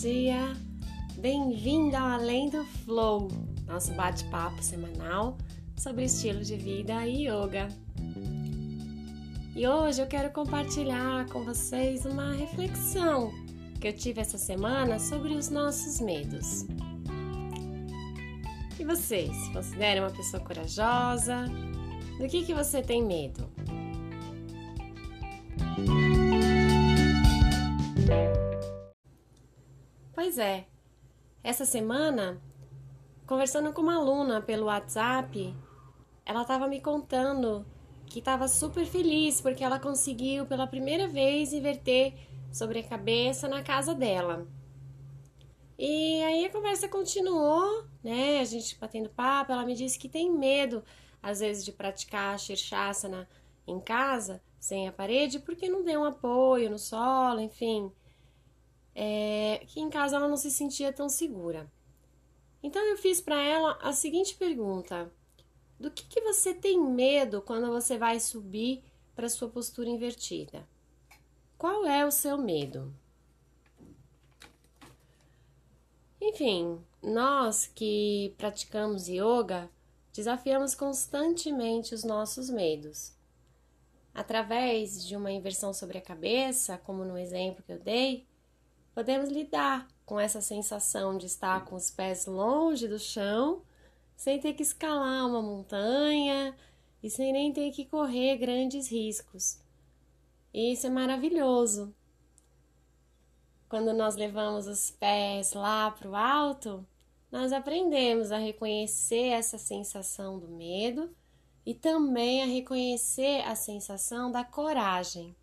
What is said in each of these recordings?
dia! Bem-vindo ao Além do Flow, nosso bate-papo semanal sobre estilo de vida e yoga. E hoje eu quero compartilhar com vocês uma reflexão que eu tive essa semana sobre os nossos medos. E você, se considera uma pessoa corajosa? Do que, que você tem medo? Pois é, essa semana, conversando com uma aluna pelo WhatsApp, ela estava me contando que estava super feliz porque ela conseguiu pela primeira vez inverter sobre a cabeça na casa dela. E aí a conversa continuou, né? A gente batendo papo, ela me disse que tem medo às vezes de praticar Shirshasana em casa, sem a parede, porque não tem um apoio no solo, enfim é, que em casa ela não se sentia tão segura. Então eu fiz para ela a seguinte pergunta: do que, que você tem medo quando você vai subir para sua postura invertida? Qual é o seu medo? Enfim, nós que praticamos yoga desafiamos constantemente os nossos medos. Através de uma inversão sobre a cabeça, como no exemplo que eu dei, podemos lidar com essa sensação de estar com os pés longe do chão, sem ter que escalar uma montanha e sem nem ter que correr grandes riscos. E isso é maravilhoso. Quando nós levamos os pés lá para o alto, nós aprendemos a reconhecer essa sensação do medo e também a reconhecer a sensação da coragem.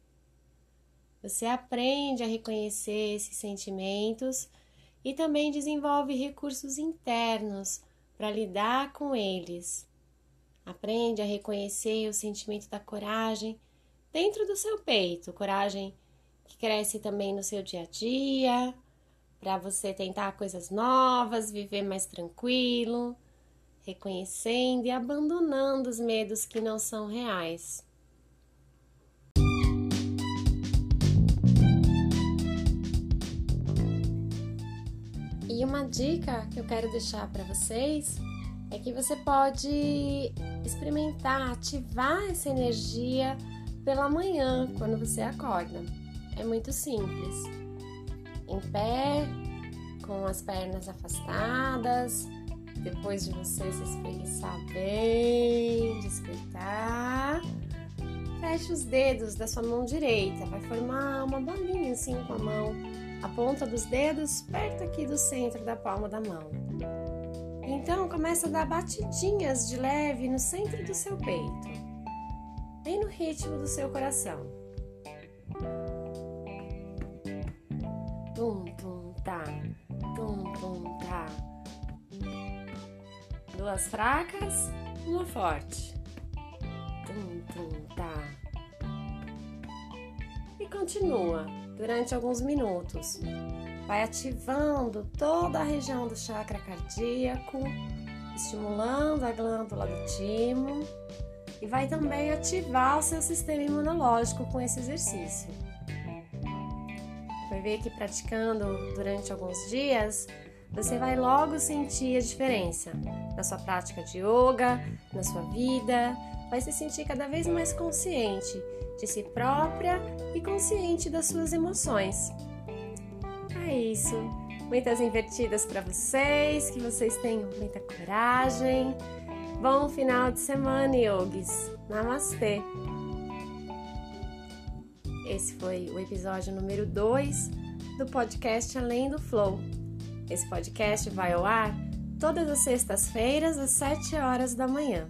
Você aprende a reconhecer esses sentimentos e também desenvolve recursos internos para lidar com eles. Aprende a reconhecer o sentimento da coragem dentro do seu peito, coragem que cresce também no seu dia a dia, para você tentar coisas novas, viver mais tranquilo, reconhecendo e abandonando os medos que não são reais. E uma dica que eu quero deixar para vocês é que você pode experimentar ativar essa energia pela manhã, quando você acorda. É muito simples. Em pé, com as pernas afastadas, depois de você se espreguiçar bem, despertar, feche os dedos da sua mão direita, vai formar uma bolinha assim com a mão a ponta dos dedos perto aqui do centro da palma da mão. Então começa a dar batidinhas de leve no centro do seu peito, bem no ritmo do seu coração. Tum tum tá, tum tum tá. Duas fracas, uma forte. Tum tum tá. E continua durante alguns minutos. Vai ativando toda a região do chakra cardíaco, estimulando a glândula do timo e vai também ativar o seu sistema imunológico com esse exercício. Vai ver que praticando durante alguns dias, você vai logo sentir a diferença na sua prática de yoga, na sua vida, vai se sentir cada vez mais consciente de si própria e consciente das suas emoções. É isso. Muitas invertidas para vocês, que vocês tenham muita coragem. Bom final de semana, yogis. Namastê. Esse foi o episódio número 2 do podcast Além do Flow. Esse podcast vai ao ar todas as sextas-feiras às 7 horas da manhã.